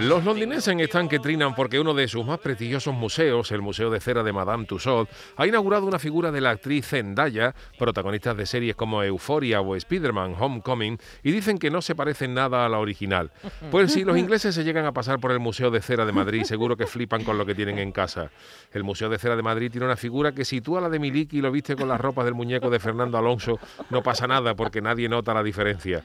Los londinenses están que trinan porque uno de sus más prestigiosos museos, el Museo de Cera de Madame Tussauds, ha inaugurado una figura de la actriz Zendaya, protagonista de series como Euphoria o Spider-Man Homecoming, y dicen que no se parece nada a la original. Pues si los ingleses se llegan a pasar por el Museo de Cera de Madrid, seguro que flipan con lo que tienen en casa. El Museo de Cera de Madrid tiene una figura que si tú a la de Miliki lo viste con las ropas del muñeco de Fernando Alonso, no pasa nada porque nadie nota la diferencia.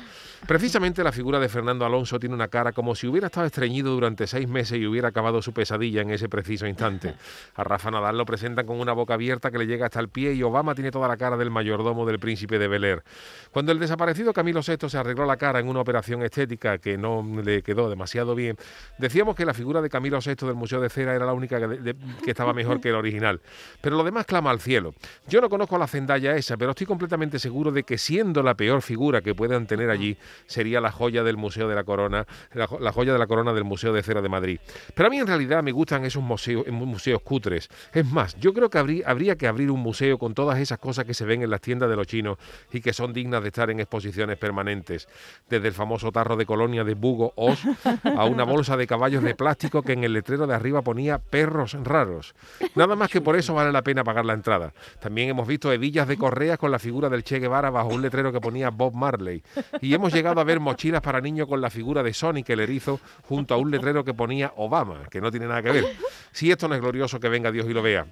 Precisamente la figura de Fernando Alonso tiene una cara como si hubiera estado durante seis meses y hubiera acabado su pesadilla en ese preciso instante. A Rafa Nadal lo presentan con una boca abierta que le llega hasta el pie y Obama tiene toda la cara del mayordomo del príncipe de Bel Air. Cuando el desaparecido Camilo VI se arregló la cara en una operación estética que no le quedó demasiado bien, decíamos que la figura de Camilo VI del Museo de Cera era la única que, que estaba mejor que el original. Pero lo demás clama al cielo. Yo no conozco a la Zendaya esa, pero estoy completamente seguro de que siendo la peor figura que puedan tener allí, sería la joya del Museo de la Corona, la, la joya de la corona del Museo de Cera de Madrid. Pero a mí en realidad me gustan esos museos, museos cutres. Es más, yo creo que habría, habría que abrir un museo con todas esas cosas que se ven en las tiendas de los chinos y que son dignas de estar en exposiciones permanentes. Desde el famoso tarro de colonia de Bugo Os a una bolsa de caballos de plástico que en el letrero de arriba ponía perros raros. Nada más que por eso vale la pena pagar la entrada. También hemos visto hebillas de correas con la figura del Che Guevara bajo un letrero que ponía Bob Marley. Y hemos llegado a ver mochilas para niños con la figura de Sonic el erizo junto a un letrero que ponía Obama, que no tiene nada que ver. Si esto no es glorioso, que venga Dios y lo vea.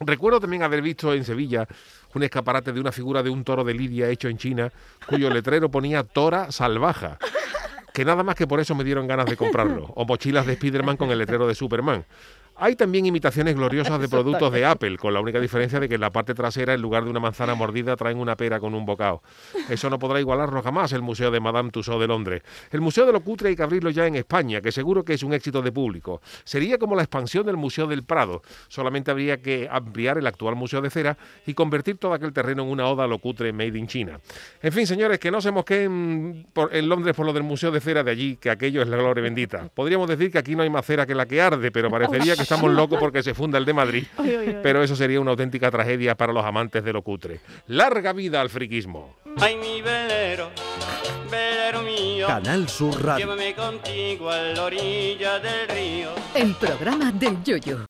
Recuerdo también haber visto en Sevilla un escaparate de una figura de un toro de Lidia hecho en China, cuyo letrero ponía Tora Salvaja. Que nada más que por eso me dieron ganas de comprarlo. O mochilas de Spiderman con el letrero de Superman. Hay también imitaciones gloriosas de productos de Apple, con la única diferencia de que en la parte trasera, en lugar de una manzana mordida, traen una pera con un bocado. Eso no podrá igualarlo jamás el Museo de Madame Tussauds de Londres. El Museo de lo Cutre hay que abrirlo ya en España, que seguro que es un éxito de público. Sería como la expansión del Museo del Prado. Solamente habría que ampliar el actual Museo de Cera y convertir todo aquel terreno en una oda a lo cutre made in China. En fin, señores, que no se mosqueen por, en Londres por lo del Museo de Cera de allí, que aquello es la gloria bendita. Podríamos decir que aquí no hay más cera que la que arde, pero parecería que estamos locos porque se funda el de Madrid, pero eso sería una auténtica tragedia para los amantes de lo cutre. Larga vida al friquismo. Ay, mi velero, velero mío. Canal Sur Radio. Llévame contigo a la orilla del río. El programa del Yoyo.